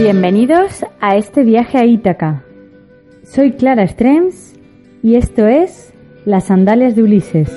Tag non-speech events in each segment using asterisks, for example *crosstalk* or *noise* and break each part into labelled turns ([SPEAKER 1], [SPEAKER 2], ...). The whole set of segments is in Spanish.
[SPEAKER 1] Bienvenidos a este viaje a Ítaca. Soy Clara Strems y esto es Las sandalias de Ulises.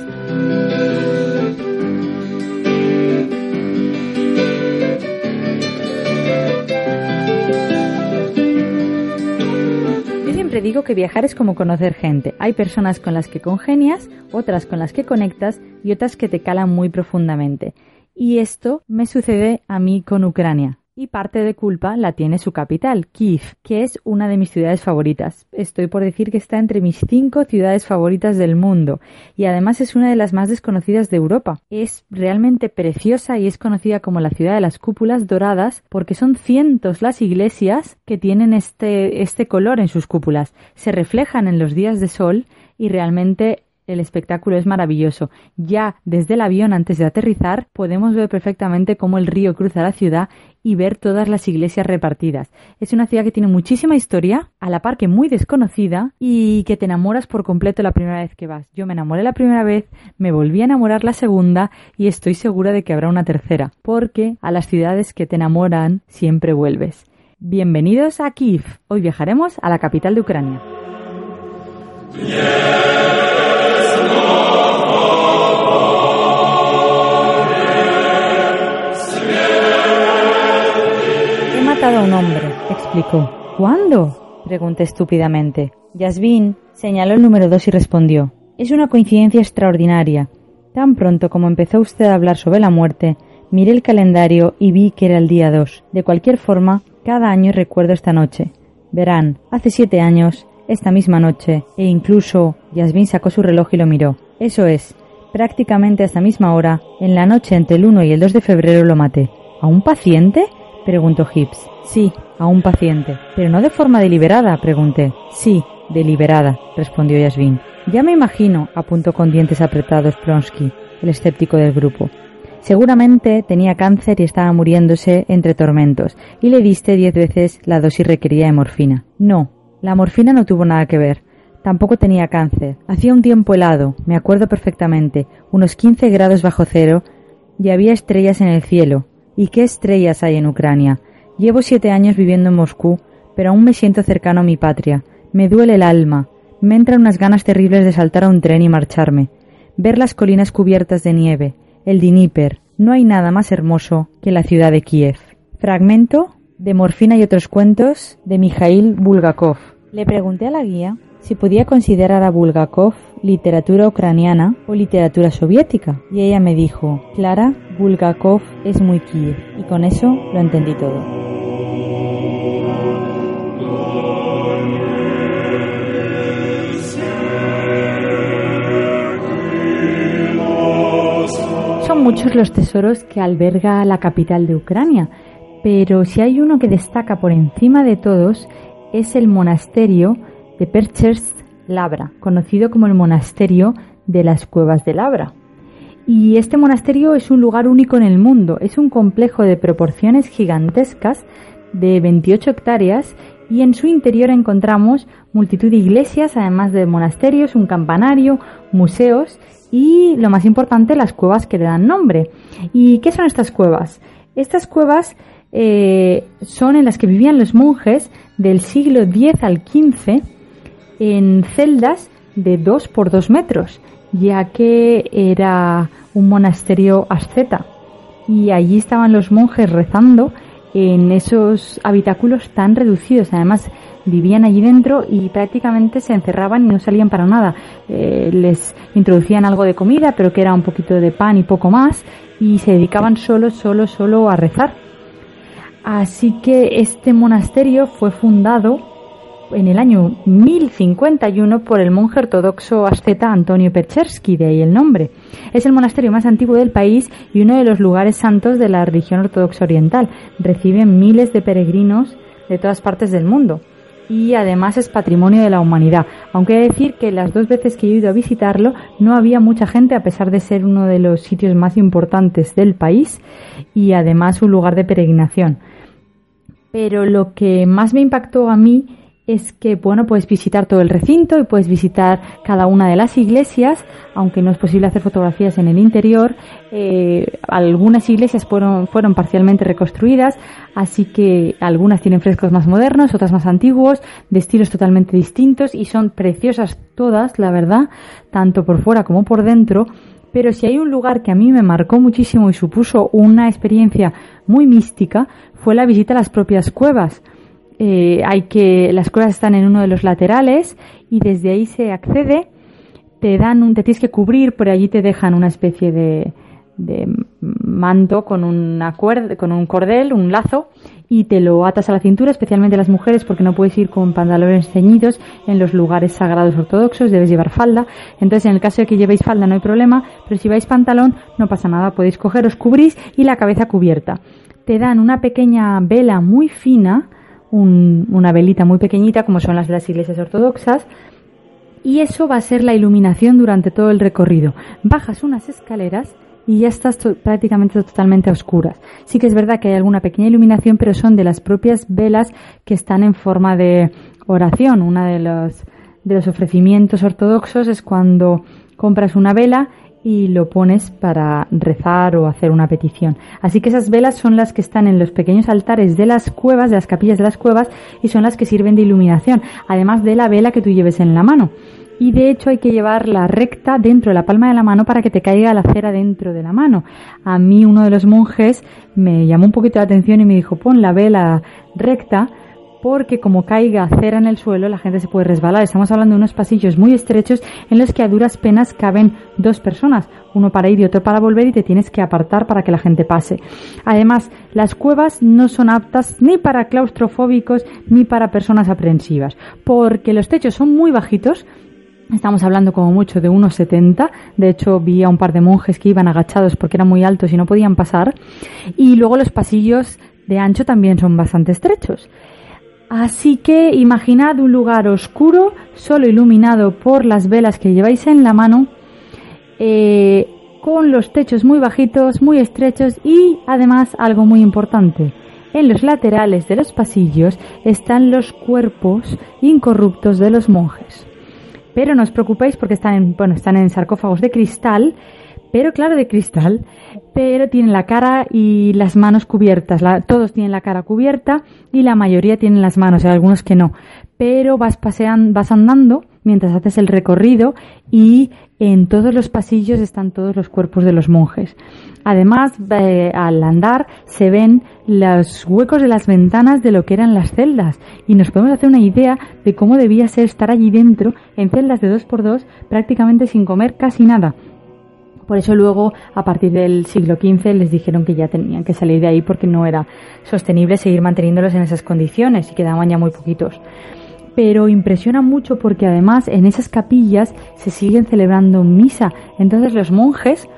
[SPEAKER 1] Yo siempre digo que viajar es como conocer gente. Hay personas con las que congenias, otras con las que conectas y otras que te calan muy profundamente. Y esto me sucede a mí con Ucrania. Y parte de culpa la tiene su capital, Kiev, que es una de mis ciudades favoritas. Estoy por decir que está entre mis cinco ciudades favoritas del mundo y además es una de las más desconocidas de Europa. Es realmente preciosa y es conocida como la ciudad de las cúpulas doradas porque son cientos las iglesias que tienen este, este color en sus cúpulas. Se reflejan en los días de sol y realmente el espectáculo es maravilloso. Ya desde el avión antes de aterrizar podemos ver perfectamente cómo el río cruza la ciudad y ver todas las iglesias repartidas. Es una ciudad que tiene muchísima historia, a la par que muy desconocida y que te enamoras por completo la primera vez que vas. Yo me enamoré la primera vez, me volví a enamorar la segunda y estoy segura de que habrá una tercera, porque a las ciudades que te enamoran siempre vuelves. Bienvenidos a Kiev. Hoy viajaremos a la capital de Ucrania. Matado a un hombre, explicó. ¿Cuándo? Pregunté estúpidamente. Yasmin señaló el número dos y respondió. Es una coincidencia extraordinaria. Tan pronto como empezó usted a hablar sobre la muerte, miré el calendario y vi que era el día 2. De cualquier forma, cada año recuerdo esta noche. Verán, hace siete años, esta misma noche, e incluso Yasmin sacó su reloj y lo miró. Eso es, prácticamente a esta misma hora, en la noche entre el 1 y el 2 de febrero lo maté. ¿A un paciente? Preguntó Hips. Sí, a un paciente. Pero no de forma deliberada, pregunté. Sí, deliberada, respondió Yasmin. Ya me imagino, apuntó con dientes apretados Pronsky, el escéptico del grupo. Seguramente tenía cáncer y estaba muriéndose entre tormentos, y le diste diez veces la dosis requerida de morfina. No, la morfina no tuvo nada que ver. Tampoco tenía cáncer. Hacía un tiempo helado, me acuerdo perfectamente, unos 15 grados bajo cero, y había estrellas en el cielo. ¿Y qué estrellas hay en Ucrania? Llevo siete años viviendo en Moscú, pero aún me siento cercano a mi patria. Me duele el alma. Me entran unas ganas terribles de saltar a un tren y marcharme. Ver las colinas cubiertas de nieve, el Dnieper. No hay nada más hermoso que la ciudad de Kiev. Fragmento de Morfina y otros cuentos de Mikhail Bulgakov. Le pregunté a la guía si podía considerar a Bulgakov literatura ucraniana o literatura soviética. Y ella me dijo, Clara, Bulgakov es muy Kiev. Y con eso lo entendí todo. Son muchos los tesoros que alberga la capital de Ucrania, pero si hay uno que destaca por encima de todos es el monasterio de Perchersk Labra, conocido como el monasterio de las cuevas de Labra. Y este monasterio es un lugar único en el mundo, es un complejo de proporciones gigantescas de 28 hectáreas y en su interior encontramos multitud de iglesias, además de monasterios, un campanario, museos y, lo más importante, las cuevas que le dan nombre. ¿Y qué son estas cuevas? Estas cuevas eh, son en las que vivían los monjes del siglo X al XV en celdas de 2 por 2 metros, ya que era un monasterio asceta. Y allí estaban los monjes rezando en esos habitáculos tan reducidos. Además, vivían allí dentro y prácticamente se encerraban y no salían para nada. Eh, les introducían algo de comida, pero que era un poquito de pan y poco más, y se dedicaban solo, solo, solo a rezar. Así que este monasterio fue fundado en el año 1051 por el monje ortodoxo asceta Antonio Perchersky, de ahí el nombre. Es el monasterio más antiguo del país y uno de los lugares santos de la religión ortodoxa oriental. Recibe miles de peregrinos de todas partes del mundo y además es patrimonio de la humanidad. Aunque he de decir que las dos veces que he ido a visitarlo no había mucha gente a pesar de ser uno de los sitios más importantes del país y además un lugar de peregrinación. Pero lo que más me impactó a mí es que, bueno, puedes visitar todo el recinto y puedes visitar cada una de las iglesias, aunque no es posible hacer fotografías en el interior. Eh, algunas iglesias fueron, fueron parcialmente reconstruidas, así que algunas tienen frescos más modernos, otras más antiguos, de estilos totalmente distintos y son preciosas todas, la verdad, tanto por fuera como por dentro. Pero si hay un lugar que a mí me marcó muchísimo y supuso una experiencia muy mística, fue la visita a las propias cuevas eh, hay que las cuevas están en uno de los laterales y desde ahí se accede te dan un te tienes que cubrir por allí te dejan una especie de, de manto con una cuerda, con un cordel un lazo y te lo atas a la cintura especialmente las mujeres porque no puedes ir con pantalones ceñidos en los lugares sagrados ortodoxos debes llevar falda. Entonces en el caso de que llevéis falda no hay problema pero si vais pantalón no pasa nada podéis cogeros cubrís y la cabeza cubierta. Te dan una pequeña vela muy fina una velita muy pequeñita, como son las de las iglesias ortodoxas, y eso va a ser la iluminación durante todo el recorrido. Bajas unas escaleras y ya estás prácticamente totalmente a oscuras. Sí que es verdad que hay alguna pequeña iluminación, pero son de las propias velas que están en forma de oración. Una de los, de los ofrecimientos ortodoxos es cuando compras una vela y lo pones para rezar o hacer una petición. Así que esas velas son las que están en los pequeños altares de las cuevas, de las capillas de las cuevas, y son las que sirven de iluminación, además de la vela que tú lleves en la mano. Y de hecho hay que llevarla recta dentro de la palma de la mano para que te caiga la cera dentro de la mano. A mí uno de los monjes me llamó un poquito la atención y me dijo pon la vela recta porque como caiga cera en el suelo la gente se puede resbalar. Estamos hablando de unos pasillos muy estrechos en los que a duras penas caben dos personas, uno para ir y otro para volver y te tienes que apartar para que la gente pase. Además, las cuevas no son aptas ni para claustrofóbicos ni para personas aprensivas, porque los techos son muy bajitos, Estamos hablando como mucho de unos 70. De hecho, vi a un par de monjes que iban agachados porque eran muy altos y no podían pasar. Y luego los pasillos de ancho también son bastante estrechos. Así que imaginad un lugar oscuro, solo iluminado por las velas que lleváis en la mano, eh, con los techos muy bajitos, muy estrechos y además algo muy importante. En los laterales de los pasillos están los cuerpos incorruptos de los monjes. Pero no os preocupéis porque están en, bueno, están en sarcófagos de cristal pero claro, de cristal, pero tienen la cara y las manos cubiertas. todos tienen la cara cubierta y la mayoría tienen las manos, hay algunos que no. Pero vas paseando, vas andando mientras haces el recorrido y en todos los pasillos están todos los cuerpos de los monjes. Además, eh, al andar se ven los huecos de las ventanas de lo que eran las celdas y nos podemos hacer una idea de cómo debía ser estar allí dentro en celdas de dos por dos prácticamente sin comer casi nada por eso luego, a partir del siglo XV, les dijeron que ya tenían que salir de ahí porque no era sostenible seguir manteniéndolos en esas condiciones y quedaban ya muy poquitos. Pero impresiona mucho porque además en esas capillas se siguen celebrando misa. Entonces los monjes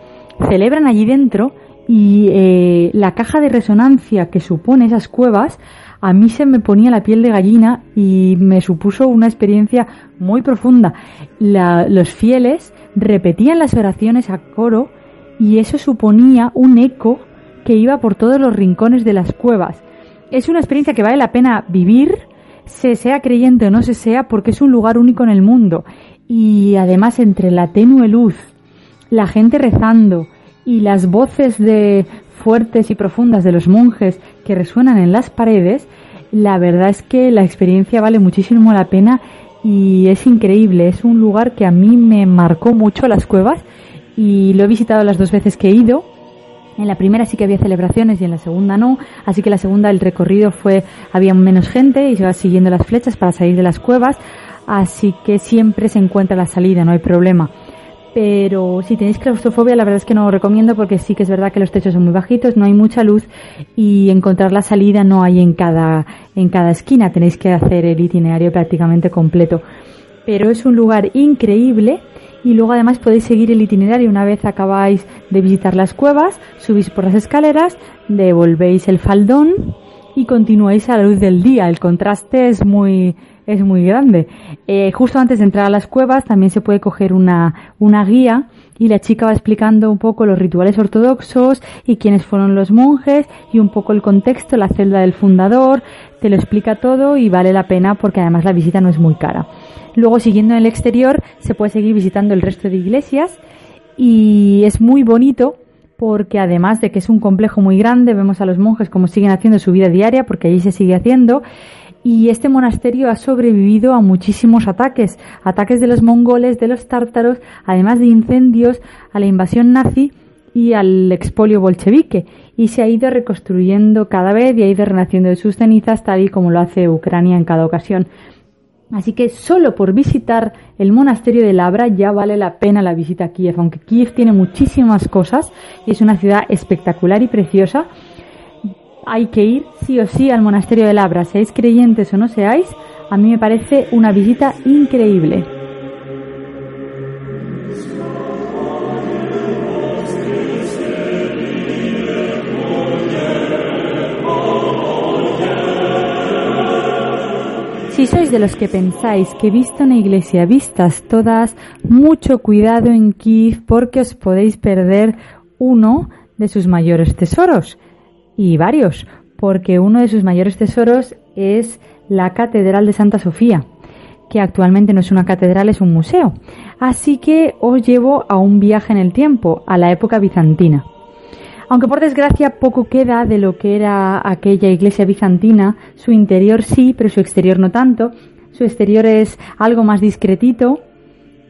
[SPEAKER 1] celebran allí dentro y eh, la caja de resonancia que supone esas cuevas a mí se me ponía la piel de gallina y me supuso una experiencia muy profunda. los fieles repetían las oraciones a coro y eso suponía un eco que iba por todos los rincones de las cuevas. Es una experiencia que vale la pena vivir, se sea creyente o no se sea, porque es un lugar único en el mundo. Y además entre la tenue luz, la gente rezando y las voces de fuertes y profundas de los monjes que resuenan en las paredes, la verdad es que la experiencia vale muchísimo la pena y es increíble. Es un lugar que a mí me marcó mucho las cuevas y lo he visitado las dos veces que he ido. En la primera sí que había celebraciones y en la segunda no, así que la segunda el recorrido fue había menos gente y se siguiendo las flechas para salir de las cuevas, así que siempre se encuentra la salida, no hay problema. Pero si tenéis claustrofobia la verdad es que no lo recomiendo porque sí que es verdad que los techos son muy bajitos, no hay mucha luz y encontrar la salida no hay en cada, en cada esquina, tenéis que hacer el itinerario prácticamente completo. Pero es un lugar increíble y luego además podéis seguir el itinerario una vez acabáis de visitar las cuevas, subís por las escaleras, devolvéis el faldón y continuáis a la luz del día. El contraste es muy, es muy grande. Eh, justo antes de entrar a las cuevas también se puede coger una, una guía y la chica va explicando un poco los rituales ortodoxos y quiénes fueron los monjes y un poco el contexto, la celda del fundador, te lo explica todo y vale la pena porque además la visita no es muy cara. Luego siguiendo en el exterior se puede seguir visitando el resto de iglesias y es muy bonito porque además de que es un complejo muy grande, vemos a los monjes como siguen haciendo su vida diaria porque allí se sigue haciendo y este monasterio ha sobrevivido a muchísimos ataques, ataques de los mongoles, de los tártaros, además de incendios, a la invasión nazi y al expolio bolchevique y se ha ido reconstruyendo cada vez y ha ido renaciendo de sus cenizas tal y como lo hace Ucrania en cada ocasión. Así que solo por visitar el monasterio de Labra ya vale la pena la visita a Kiev, aunque Kiev tiene muchísimas cosas y es una ciudad espectacular y preciosa hay que ir sí o sí al monasterio de Labra, seáis creyentes o no seáis, a mí me parece una visita increíble. Si sois de los que pensáis que visto una iglesia vistas todas, mucho cuidado en Kiev porque os podéis perder uno de sus mayores tesoros y varios, porque uno de sus mayores tesoros es la Catedral de Santa Sofía, que actualmente no es una catedral, es un museo. Así que os llevo a un viaje en el tiempo, a la época bizantina. Aunque por desgracia poco queda de lo que era aquella iglesia bizantina, su interior sí, pero su exterior no tanto. Su exterior es algo más discretito,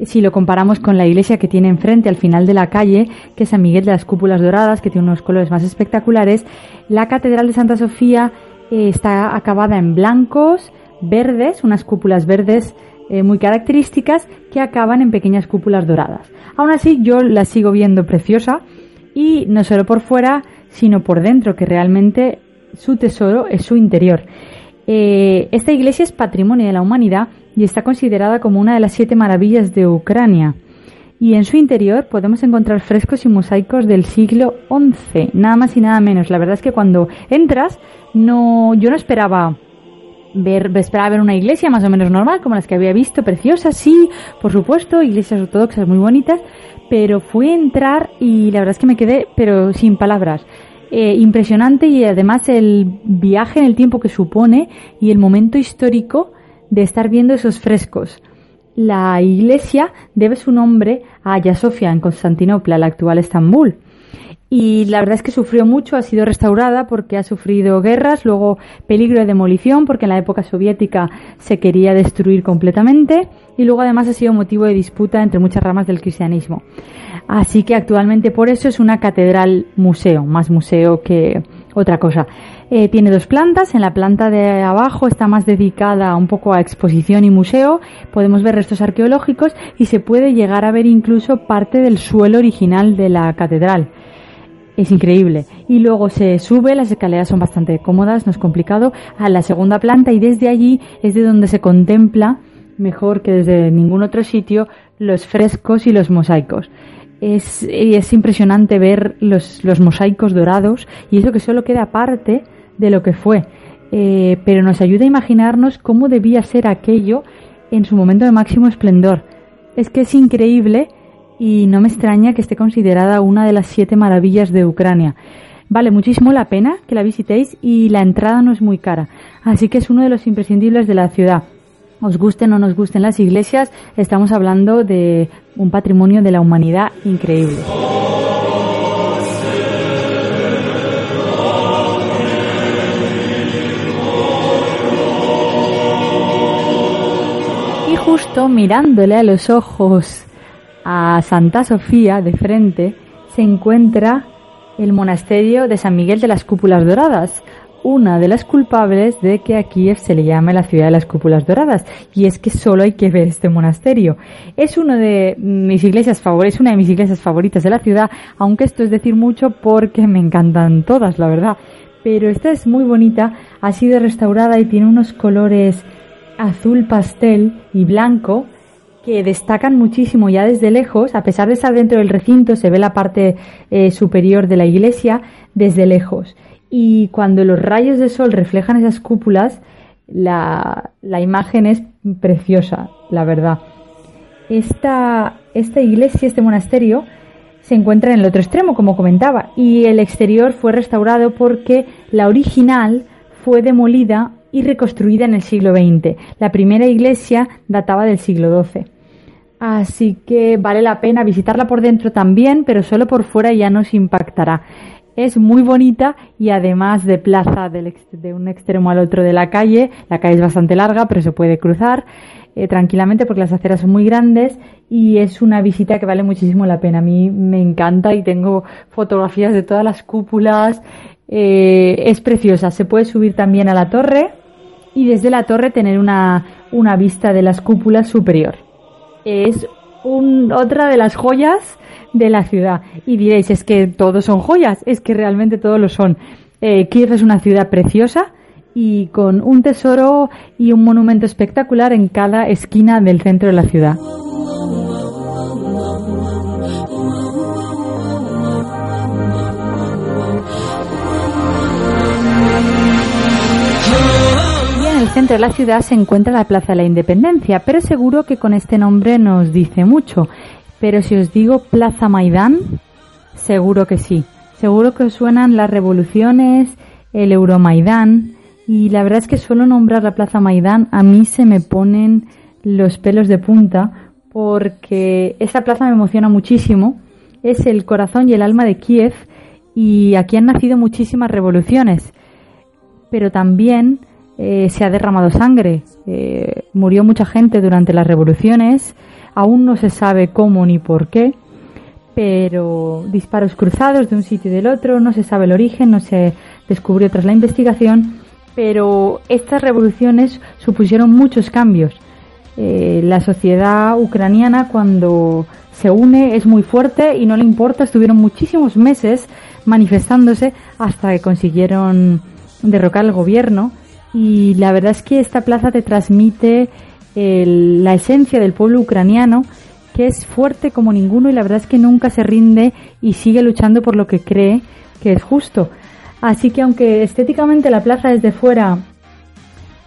[SPEAKER 1] si lo comparamos con la iglesia que tiene enfrente al final de la calle, que es San Miguel de las Cúpulas Doradas, que tiene unos colores más espectaculares, la Catedral de Santa Sofía eh, está acabada en blancos, verdes, unas cúpulas verdes eh, muy características que acaban en pequeñas cúpulas doradas. Aún así, yo la sigo viendo preciosa y no solo por fuera, sino por dentro, que realmente su tesoro es su interior. Eh, esta iglesia es patrimonio de la humanidad y está considerada como una de las siete maravillas de Ucrania. Y en su interior podemos encontrar frescos y mosaicos del siglo XI, nada más y nada menos. La verdad es que cuando entras, no, yo no esperaba ver, esperaba ver una iglesia más o menos normal, como las que había visto, preciosas, sí, por supuesto, iglesias ortodoxas muy bonitas, pero fui a entrar y la verdad es que me quedé, pero sin palabras. Eh, impresionante y además el viaje en el tiempo que supone y el momento histórico de estar viendo esos frescos. La iglesia debe su nombre a Hagia Sofia en Constantinopla, la actual Estambul. Y la verdad es que sufrió mucho, ha sido restaurada porque ha sufrido guerras, luego peligro de demolición porque en la época soviética se quería destruir completamente y luego además ha sido motivo de disputa entre muchas ramas del cristianismo. Así que actualmente por eso es una catedral museo, más museo que otra cosa. Eh, tiene dos plantas. En la planta de abajo está más dedicada un poco a exposición y museo. Podemos ver restos arqueológicos y se puede llegar a ver incluso parte del suelo original de la catedral. Es increíble. Y luego se sube, las escaleras son bastante cómodas, no es complicado, a la segunda planta y desde allí es de donde se contempla, mejor que desde ningún otro sitio, los frescos y los mosaicos. Es, es impresionante ver los, los mosaicos dorados y eso que solo queda parte de lo que fue, eh, pero nos ayuda a imaginarnos cómo debía ser aquello en su momento de máximo esplendor. Es que es increíble y no me extraña que esté considerada una de las siete maravillas de Ucrania. Vale muchísimo la pena que la visitéis y la entrada no es muy cara, así que es uno de los imprescindibles de la ciudad. Os gusten o no nos gusten las iglesias, estamos hablando de un patrimonio de la humanidad increíble. justo mirándole a los ojos a Santa Sofía de frente se encuentra el monasterio de San Miguel de las Cúpulas Doradas, una de las culpables de que a Kiev se le llame la ciudad de las cúpulas doradas. Y es que solo hay que ver este monasterio. Es una de mis iglesias favoritas, una de mis iglesias favoritas de la ciudad, aunque esto es decir mucho porque me encantan todas, la verdad. Pero esta es muy bonita, ha sido restaurada y tiene unos colores azul pastel y blanco que destacan muchísimo ya desde lejos, a pesar de estar dentro del recinto, se ve la parte eh, superior de la iglesia desde lejos. Y cuando los rayos de sol reflejan esas cúpulas, la, imagen es preciosa, la verdad. Esta, esta iglesia, este monasterio, se encuentra en el otro extremo, como comentaba, y el exterior fue restaurado porque la original fue demolida y reconstruida en el siglo XX. La primera iglesia databa del siglo XII. Así que vale la pena visitarla por dentro también, pero solo por fuera ya nos impactará. Es muy bonita y además de plaza de un extremo al otro de la calle, la calle es bastante larga, pero se puede cruzar eh, tranquilamente porque las aceras son muy grandes y es una visita que vale muchísimo la pena. A mí me encanta y tengo fotografías de todas las cúpulas. Eh, es preciosa. Se puede subir también a la torre y desde la torre tener una, una vista de las cúpulas superior es un, otra de las joyas de la ciudad. Y diréis, es que todos son joyas, es que realmente todos lo son. Eh, Kiev es una ciudad preciosa y con un tesoro y un monumento espectacular en cada esquina del centro de la ciudad. centro de la ciudad se encuentra la Plaza de la Independencia, pero seguro que con este nombre nos dice mucho. Pero si os digo Plaza Maidán, seguro que sí. Seguro que os suenan las revoluciones, el Euromaidán, y la verdad es que solo nombrar la Plaza Maidán a mí se me ponen los pelos de punta porque esa plaza me emociona muchísimo. Es el corazón y el alma de Kiev y aquí han nacido muchísimas revoluciones. Pero también eh, se ha derramado sangre, eh, murió mucha gente durante las revoluciones, aún no se sabe cómo ni por qué, pero disparos cruzados de un sitio y del otro, no se sabe el origen, no se descubrió tras la investigación, pero estas revoluciones supusieron muchos cambios. Eh, la sociedad ucraniana cuando se une es muy fuerte y no le importa, estuvieron muchísimos meses manifestándose hasta que consiguieron derrocar al gobierno y la verdad es que esta plaza te transmite la esencia del pueblo ucraniano que es fuerte como ninguno y la verdad es que nunca se rinde y sigue luchando por lo que cree que es justo. Así que aunque estéticamente la plaza desde fuera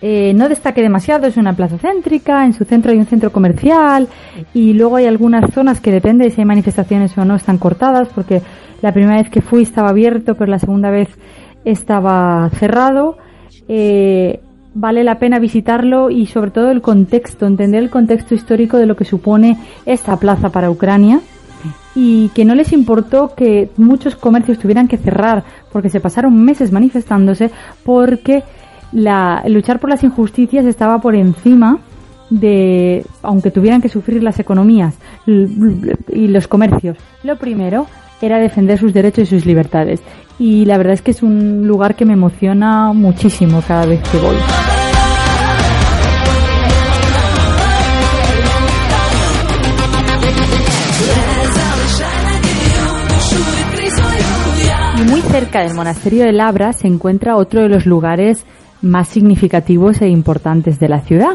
[SPEAKER 1] eh, no destaque demasiado, es una plaza céntrica, en su centro hay un centro comercial y luego hay algunas zonas que depende de si hay manifestaciones o no están cortadas porque la primera vez que fui estaba abierto pero la segunda vez estaba cerrado eh, vale la pena visitarlo y sobre todo el contexto, entender el contexto histórico de lo que supone esta plaza para Ucrania. Y que no les importó que muchos comercios tuvieran que cerrar porque se pasaron meses manifestándose porque la, luchar por las injusticias estaba por encima de, aunque tuvieran que sufrir las economías y los comercios. Lo primero era defender sus derechos y sus libertades y la verdad es que es un lugar que me emociona muchísimo cada vez que voy. Y muy cerca del monasterio de Labra se encuentra otro de los lugares más significativos e importantes de la ciudad.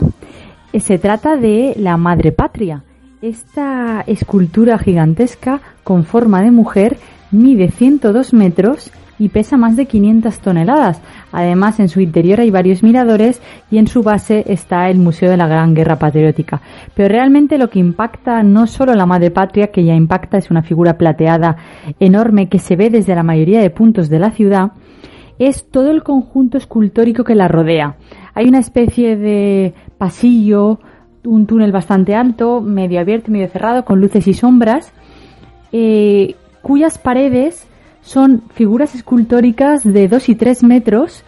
[SPEAKER 1] Se trata de la Madre Patria. Esta escultura gigantesca con forma de mujer mide 102 metros y pesa más de 500 toneladas. Además, en su interior hay varios miradores y en su base está el Museo de la Gran Guerra Patriótica. Pero realmente lo que impacta no solo la Madre Patria, que ya impacta, es una figura plateada enorme que se ve desde la mayoría de puntos de la ciudad, es todo el conjunto escultórico que la rodea. Hay una especie de pasillo, un túnel bastante alto, medio abierto, medio cerrado, con luces y sombras, eh, cuyas paredes son figuras escultóricas de 2 y 3 metros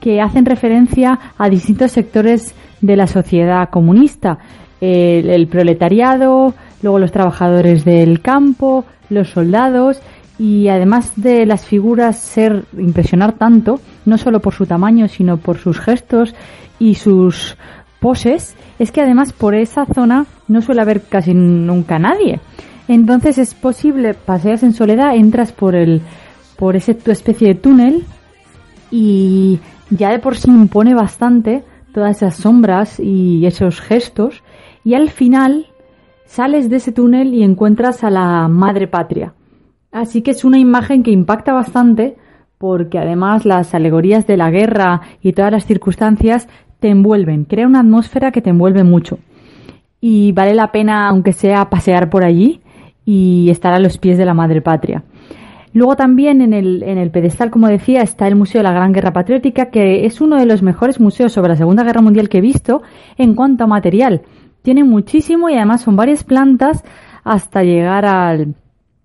[SPEAKER 1] que hacen referencia a distintos sectores de la sociedad comunista. El, proletariado, luego los trabajadores del campo, los soldados y además de las figuras ser impresionar tanto, no solo por su tamaño, sino por sus gestos y sus poses, es que además por esa zona no suele haber casi nunca nadie. Entonces es posible, paseas en soledad, entras por el por ese tu especie de túnel y ya de por sí impone bastante todas esas sombras y esos gestos y al final sales de ese túnel y encuentras a la madre patria. Así que es una imagen que impacta bastante porque además las alegorías de la guerra y todas las circunstancias te envuelven, crea una atmósfera que te envuelve mucho. Y vale la pena, aunque sea, pasear por allí y estar a los pies de la madre patria. Luego también en el, en el pedestal, como decía, está el Museo de la Gran Guerra Patriótica, que es uno de los mejores museos sobre la Segunda Guerra Mundial que he visto en cuanto a material. Tiene muchísimo y además son varias plantas hasta llegar al,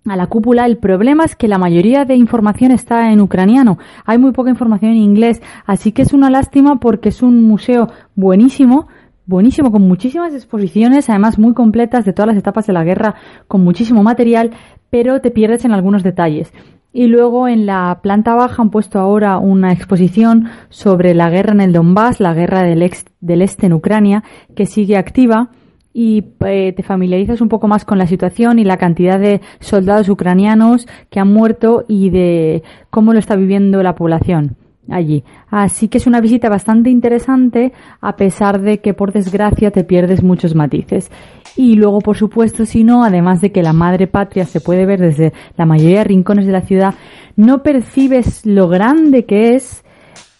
[SPEAKER 1] a la cúpula. El problema es que la mayoría de información está en ucraniano. Hay muy poca información en inglés, así que es una lástima porque es un museo buenísimo, buenísimo, con muchísimas exposiciones, además muy completas de todas las etapas de la guerra, con muchísimo material, pero te pierdes en algunos detalles. Y luego en la planta baja han puesto ahora una exposición sobre la guerra en el Donbass, la guerra del, ex, del este en Ucrania, que sigue activa y eh, te familiarizas un poco más con la situación y la cantidad de soldados ucranianos que han muerto y de cómo lo está viviendo la población allí. Así que es una visita bastante interesante a pesar de que por desgracia te pierdes muchos matices. Y luego, por supuesto, si no, además de que la madre patria se puede ver desde la mayoría de rincones de la ciudad, no percibes lo grande que es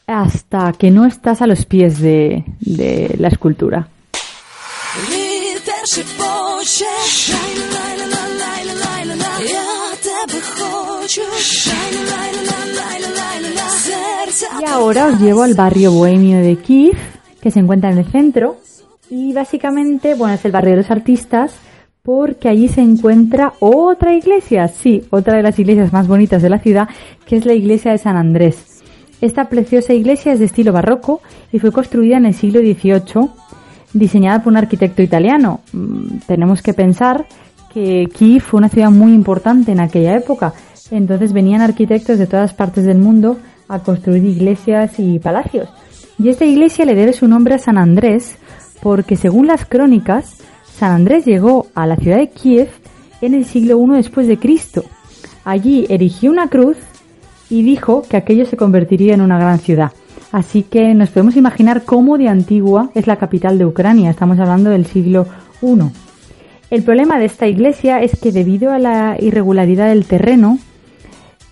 [SPEAKER 1] hasta que no estás a los pies de, de la escultura. Y ahora os llevo al barrio bohemio de Kiev, que se encuentra en el centro. Y básicamente, bueno, es el barrio de los artistas, porque allí se encuentra otra iglesia, sí, otra de las iglesias más bonitas de la ciudad, que es la iglesia de San Andrés. Esta preciosa iglesia es de estilo barroco y fue construida en el siglo XVIII, diseñada por un arquitecto italiano. Mm, tenemos que pensar que Kiev fue una ciudad muy importante en aquella época, entonces venían arquitectos de todas partes del mundo a construir iglesias y palacios. Y esta iglesia le debe su nombre a San Andrés, porque según las crónicas, San Andrés llegó a la ciudad de Kiev en el siglo I después de Cristo. Allí erigió una cruz y dijo que aquello se convertiría en una gran ciudad. Así que nos podemos imaginar cómo de antigua es la capital de Ucrania. Estamos hablando del siglo I. El problema de esta iglesia es que debido a la irregularidad del terreno,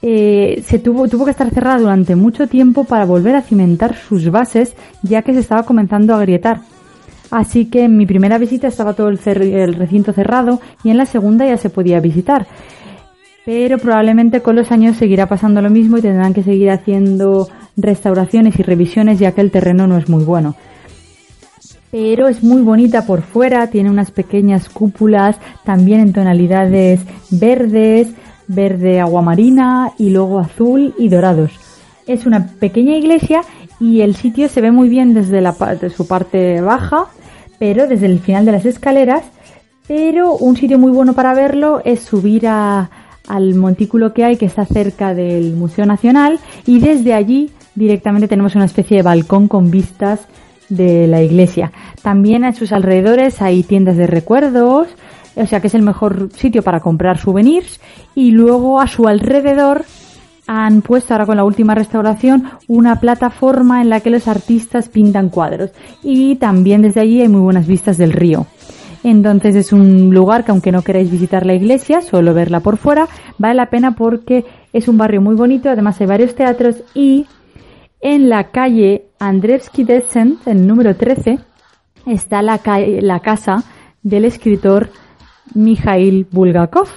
[SPEAKER 1] eh, se tuvo, tuvo que estar cerrada durante mucho tiempo para volver a cimentar sus bases, ya que se estaba comenzando a agrietar. Así que en mi primera visita estaba todo el, el recinto cerrado y en la segunda ya se podía visitar. Pero probablemente con los años seguirá pasando lo mismo y tendrán que seguir haciendo restauraciones y revisiones ya que el terreno no es muy bueno. Pero es muy bonita por fuera, tiene unas pequeñas cúpulas también en tonalidades verdes, verde aguamarina y luego azul y dorados. Es una pequeña iglesia y el sitio se ve muy bien desde la, de su parte baja, pero desde el final de las escaleras. Pero un sitio muy bueno para verlo es subir a, al montículo que hay que está cerca del Museo Nacional y desde allí directamente tenemos una especie de balcón con vistas de la iglesia. También a sus alrededores hay tiendas de recuerdos, o sea que es el mejor sitio para comprar souvenirs. Y luego a su alrededor han puesto ahora con la última restauración una plataforma en la que los artistas pintan cuadros. Y también desde allí hay muy buenas vistas del río. Entonces es un lugar que aunque no queráis visitar la iglesia, solo verla por fuera, vale la pena porque es un barrio muy bonito, además hay varios teatros y en la calle Andrevsky Descent, el número 13, está la, la casa del escritor Mikhail Bulgakov,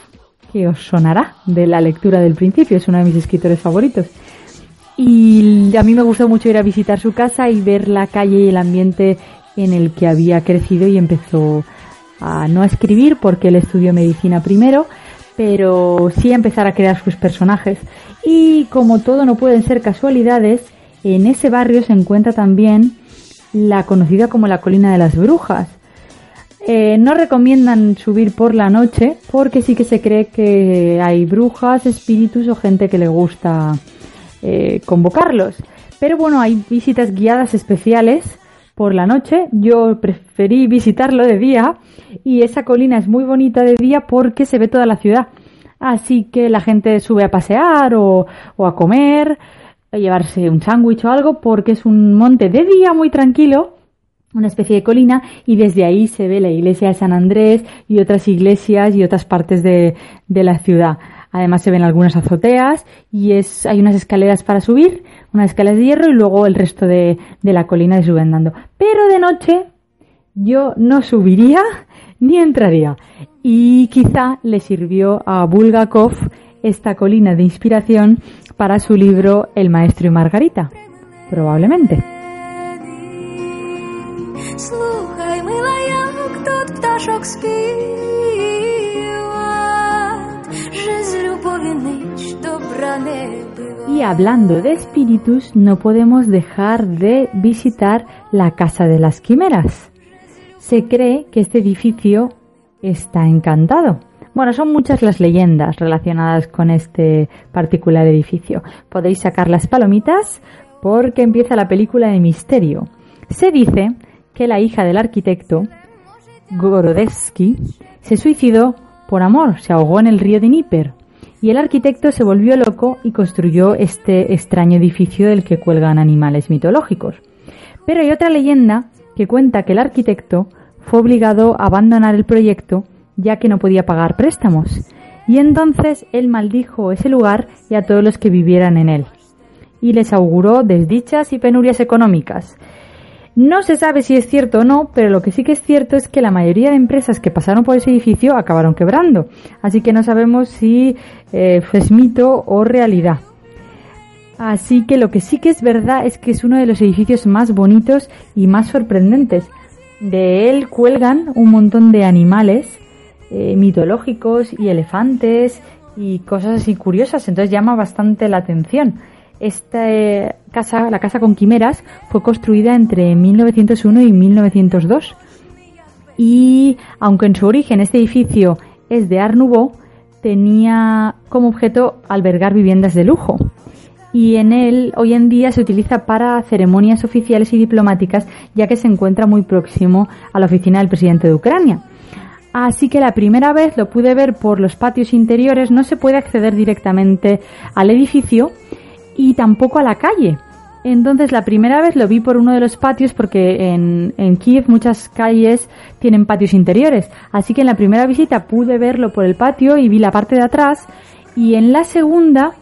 [SPEAKER 1] que os sonará de la lectura del principio, es uno de mis escritores favoritos. Y a mí me gustó mucho ir a visitar su casa y ver la calle y el ambiente en el que había crecido y empezó a no escribir porque él estudió medicina primero, pero sí a empezar a crear sus personajes. Y como todo no pueden ser casualidades, en ese barrio se encuentra también la conocida como la colina de las brujas, Eh, no recomiendan subir por la noche porque sí que se cree que hay brujas, espíritus o gente que le gusta eh, convocarlos. Pero bueno, hay visitas guiadas especiales por la noche. Yo preferí visitarlo de día y esa colina es muy bonita de día porque se ve toda la ciudad. Así que la gente sube a pasear o, o a comer, a llevarse un sándwich o algo porque es un monte de día muy tranquilo una especie de colina y desde ahí se ve la iglesia de San Andrés y otras iglesias y otras partes de, de la ciudad. Además se ven algunas azoteas y es, hay unas escaleras para subir, unas escaleras de hierro y luego el resto de, de la colina se sube andando. Pero de noche yo no subiría *laughs* ni entraría. Y quizá le sirvió a Bulgakov esta colina de inspiración para su libro El maestro y Margarita. Probablemente. Y hablando de espíritus, no podemos dejar de visitar la Casa de las Quimeras. Se cree que este edificio está encantado. Bueno, son muchas las leyendas relacionadas con este particular edificio. Podéis sacar las palomitas porque empieza la película de misterio. Se dice que la hija del arquitecto, Gorodevsky, se suicidó por amor, se ahogó en el río de Níper y el arquitecto se volvió loco y construyó este extraño edificio del que cuelgan animales mitológicos. Pero hay otra leyenda que cuenta que el arquitecto fue obligado a abandonar el proyecto ya que no podía pagar préstamos, y entonces él maldijo ese lugar y a todos los que vivieran en él, y les auguró desdichas y penurias económicas, no se sabe si es cierto o no, pero lo que sí que es cierto es que la mayoría de empresas que pasaron por ese edificio acabaron quebrando. Así que no sabemos si eh, es mito o realidad. Así que lo que sí que es verdad es que es uno de los edificios más bonitos y más sorprendentes. De él cuelgan un montón de animales eh, mitológicos y elefantes y cosas así curiosas, entonces llama bastante la atención. Esta eh, casa, la casa con quimeras, fue construida entre 1901 y 1902. Y aunque en su origen este edificio es de Art tenía como objeto albergar viviendas de lujo. Y en él hoy en día se utiliza para ceremonias oficiales y diplomáticas, ya que se encuentra muy próximo a la oficina del presidente de Ucrania. Así que la primera vez lo pude ver por los patios interiores, no se puede acceder directamente al edificio, y tampoco a la calle. Entonces la primera vez lo vi por uno de los patios porque en, en Kiev muchas calles tienen patios interiores. Así que en la primera visita pude verlo por el patio y vi la parte de atrás. Y en la segunda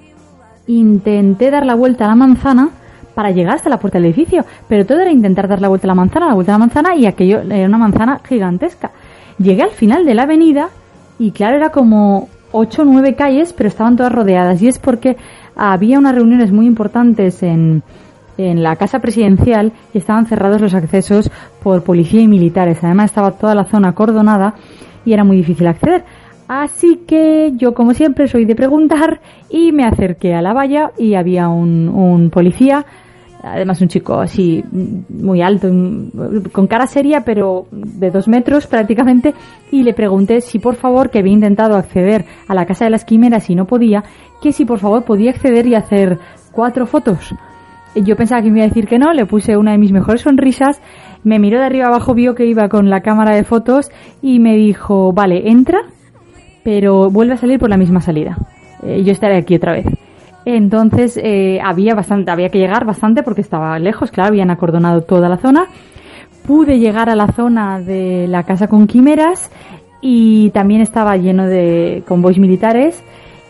[SPEAKER 1] intenté dar la vuelta a la manzana para llegar hasta la puerta del edificio. Pero todo era intentar dar la vuelta a la manzana, la vuelta a la manzana y aquello era una manzana gigantesca. Llegué al final de la avenida y claro, era como ocho o nueve calles, pero estaban todas rodeadas. Y es porque había unas reuniones muy importantes en, en la casa presidencial y estaban cerrados los accesos por policía y militares. Además estaba toda la zona acordonada y era muy difícil acceder. Así que yo, como siempre, soy de preguntar y me acerqué a la valla y había un, un policía, además un chico así muy alto, con cara seria, pero de dos metros prácticamente, y le pregunté si por favor, que había intentado acceder a la casa de las quimeras y no podía, si por favor podía acceder y hacer cuatro fotos. Yo pensaba que me iba a decir que no, le puse una de mis mejores sonrisas, me miró de arriba abajo, vio que iba con la cámara de fotos y me dijo, vale, entra, pero vuelve a salir por la misma salida. Eh, yo estaré aquí otra vez. Entonces eh, había bastante, había que llegar bastante porque estaba lejos, claro, habían acordonado toda la zona. Pude llegar a la zona de la casa con quimeras y también estaba lleno de convoys militares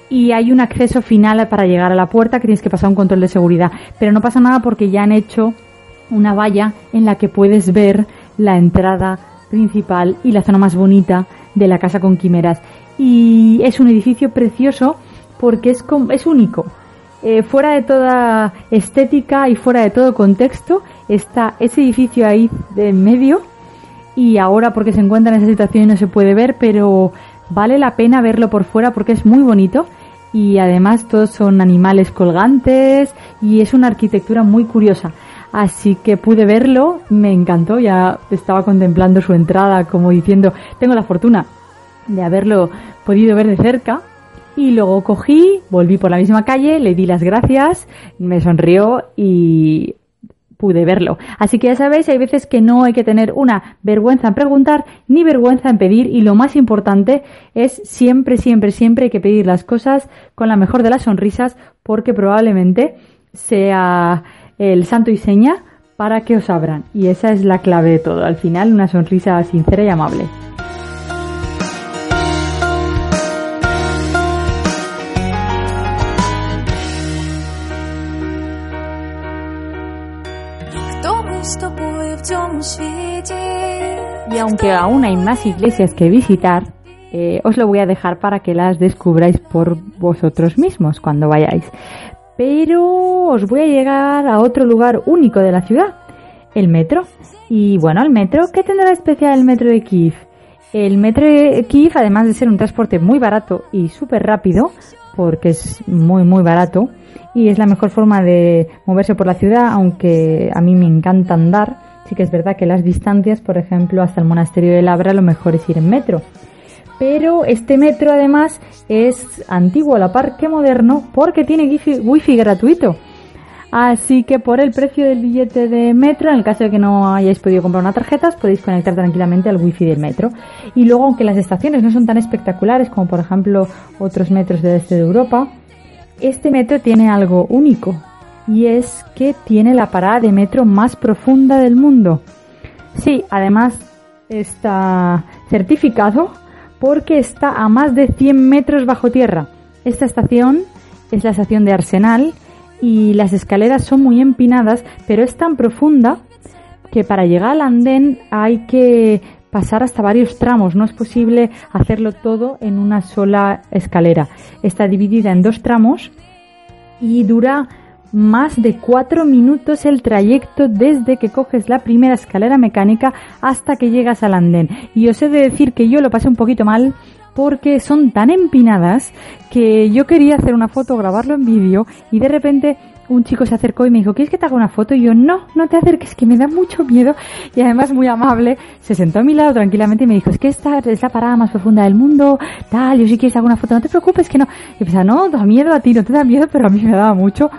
[SPEAKER 1] y hay un acceso final para llegar a la puerta que tienes que pasar un control de seguridad. Pero no pasa nada porque ya han hecho una valla en la que puedes ver la entrada principal y la zona más bonita de la casa con quimeras. Y es un edificio precioso porque es, es único. Eh, fuera de toda estética y fuera de todo contexto está ese edificio ahí de en medio y ahora porque se encuentra en esa situación no se puede ver, pero vale la pena verlo por fuera porque es muy bonito y además todos son animales colgantes y es una arquitectura muy curiosa. Así que pude verlo, me encantó, ya estaba contemplando su entrada como diciendo, tengo la fortuna de haberlo podido ver de cerca. Y luego cogí, volví por la misma calle, le di las gracias, me sonrió y pude verlo. Así que ya sabéis, hay veces que no hay que tener una vergüenza en preguntar ni vergüenza en pedir y lo más importante es siempre, siempre, siempre hay que pedir las cosas con la mejor de las sonrisas porque probablemente sea el santo y seña para que os abran. Y esa es la clave de todo. Al final, una sonrisa sincera y amable. Y aunque aún hay más iglesias que visitar, eh, os lo voy a dejar para que las descubráis por vosotros mismos cuando vayáis. Pero os voy a llegar a otro lugar único de la ciudad, el metro. Y bueno, el metro, ¿qué tendrá especial el metro de Kiev? El metro de Kiev, además de ser un transporte muy barato y súper rápido, porque es muy muy barato y es la mejor forma de moverse por la ciudad, aunque a mí me encanta andar. Sí que es verdad que las distancias, por ejemplo, hasta el monasterio de Labra, lo mejor es ir en metro. Pero este metro además es antiguo a la par que moderno porque tiene wifi, gratuito. Así que por el precio del billete de metro, en el caso de que no hayáis podido comprar una tarjeta, os podéis conectar tranquilamente al wifi del metro. Y luego, aunque las estaciones no son tan espectaculares como por ejemplo otros metros del este de Europa, este metro tiene algo único y es que tiene la parada de metro más profunda del mundo. Sí, además está certificado porque está a más de 100 metros bajo tierra. Esta estación es la estación de Arsenal y las escaleras son muy empinadas, pero es tan profunda que para llegar al andén hay que pasar hasta varios tramos, no es posible hacerlo todo en una sola escalera. Está dividida en dos tramos y dura más de cuatro minutos el trayecto desde que coges la primera escalera mecánica hasta que llegas al andén. Y os he de decir que yo lo pasé un poquito mal porque son tan empinadas que yo quería hacer una foto, grabarlo en vídeo y de repente un chico se acercó y me dijo, ¿quieres que te haga una foto? Y yo, no, no te acerques, que me da mucho miedo. Y además muy amable, se sentó a mi lado tranquilamente y me dijo, es que esta es la parada más profunda del mundo, tal, yo si quieres hago una foto, no te preocupes, que no. Y pensaba, no, da miedo a ti, no te da miedo, pero a mí me daba mucho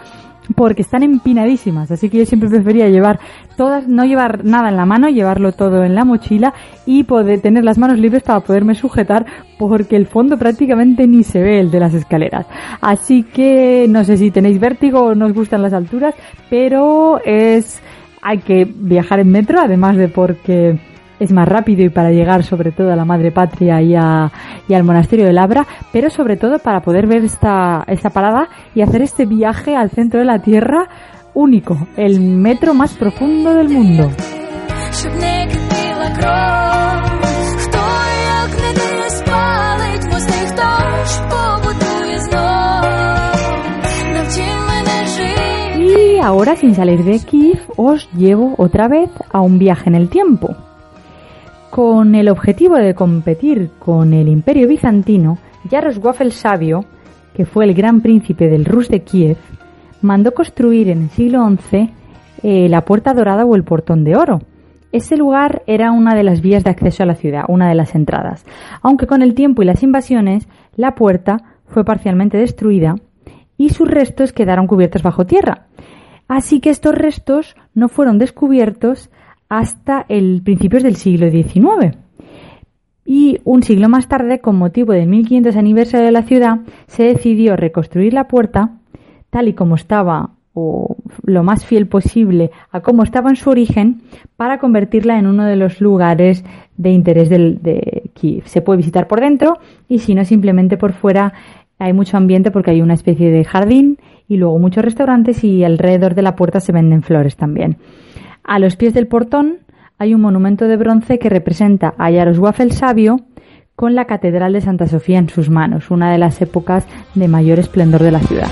[SPEAKER 1] porque están empinadísimas, así que yo siempre prefería llevar todas, no llevar nada en la mano, llevarlo todo en la mochila y poder tener las manos libres para poderme sujetar porque el fondo prácticamente ni se ve el de las escaleras. Así que no sé si tenéis vértigo o no os gustan las alturas, pero es hay que viajar en metro además de porque es más rápido y para llegar sobre todo a la madre patria y, a, y al monasterio de Labra, pero sobre todo para poder ver esta, esta parada y hacer este viaje al centro de la Tierra único, el metro más profundo del mundo. Y ahora, sin salir de Kiev, os llevo otra vez a un viaje en el tiempo. Con el objetivo de competir con el imperio bizantino, Yaroslav el Sabio, que fue el gran príncipe del Rus de Kiev, mandó construir en el siglo XI eh, la Puerta Dorada o el Portón de Oro. Ese lugar era una de las vías de acceso a la ciudad, una de las entradas, aunque con el tiempo y las invasiones la puerta fue parcialmente destruida y sus restos quedaron cubiertos bajo tierra. Así que estos restos no fueron descubiertos hasta el principios del siglo XIX. Y un siglo más tarde, con motivo del 1500 aniversario de la ciudad, se decidió reconstruir la puerta tal y como estaba o lo más fiel posible a cómo estaba en su origen para convertirla en uno de los lugares de interés del, de Kiev. Se puede visitar por dentro y si no simplemente por fuera hay mucho ambiente porque hay una especie de jardín y luego muchos restaurantes y alrededor de la puerta se venden flores también. A los pies del portón hay un monumento de bronce que representa a Yaroslav el Sabio con la Catedral de Santa Sofía en sus manos, una de las épocas de mayor esplendor de la ciudad.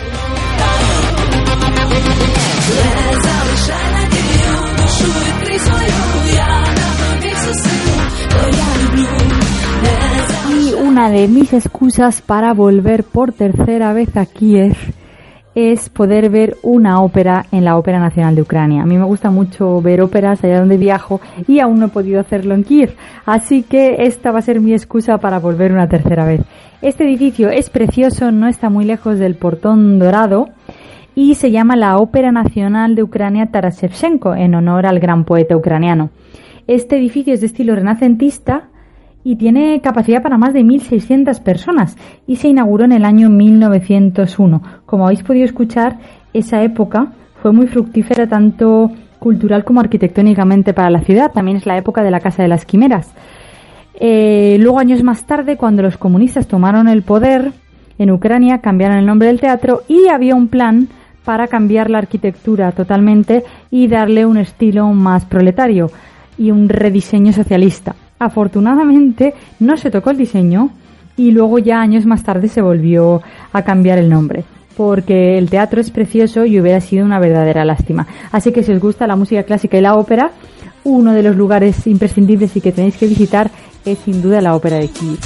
[SPEAKER 1] Y una de mis excusas para volver por tercera vez a Kiev es poder ver una ópera en la Ópera Nacional de Ucrania. A mí me gusta mucho ver óperas allá donde viajo y aún no he podido hacerlo en Kiev, así que esta va a ser mi excusa para volver una tercera vez. Este edificio es precioso, no está muy lejos del Portón Dorado y se llama la Ópera Nacional de Ucrania Taras Shevchenko en honor al gran poeta ucraniano. Este edificio es de estilo renacentista y tiene capacidad para más de 1.600 personas y se inauguró en el año 1901. Como habéis podido escuchar, esa época fue muy fructífera tanto cultural como arquitectónicamente para la ciudad. También es la época de la Casa de las Quimeras. Eh, luego, años más tarde, cuando los comunistas tomaron el poder en Ucrania, cambiaron el nombre del teatro y había un plan para cambiar la arquitectura totalmente y darle un estilo más proletario y un rediseño socialista. Afortunadamente no se tocó el diseño y luego ya años más tarde se volvió a cambiar el nombre porque el teatro es precioso y hubiera sido una verdadera lástima. Así que si os gusta la música clásica y la ópera, uno de los lugares imprescindibles y que tenéis que visitar es sin duda la ópera de Kiev.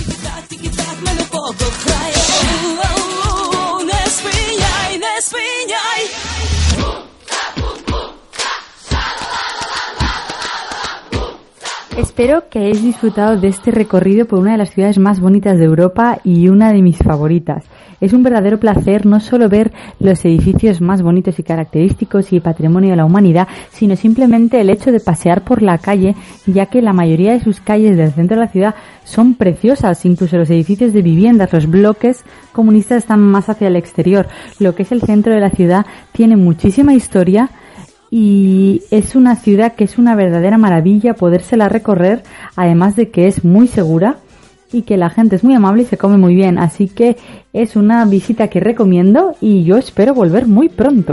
[SPEAKER 1] Espero que hayáis disfrutado de este recorrido por una de las ciudades más bonitas de Europa y una de mis favoritas. Es un verdadero placer no solo ver los edificios más bonitos y característicos y patrimonio de la humanidad, sino simplemente el hecho de pasear por la calle, ya que la mayoría de sus calles del centro de la ciudad son preciosas, incluso los edificios de viviendas, los bloques comunistas están más hacia el exterior. Lo que es el centro de la ciudad tiene muchísima historia, y es una ciudad que es una verdadera maravilla podérsela recorrer, además de que es muy segura y que la gente es muy amable y se come muy bien. Así que es una visita que recomiendo y yo espero volver muy pronto.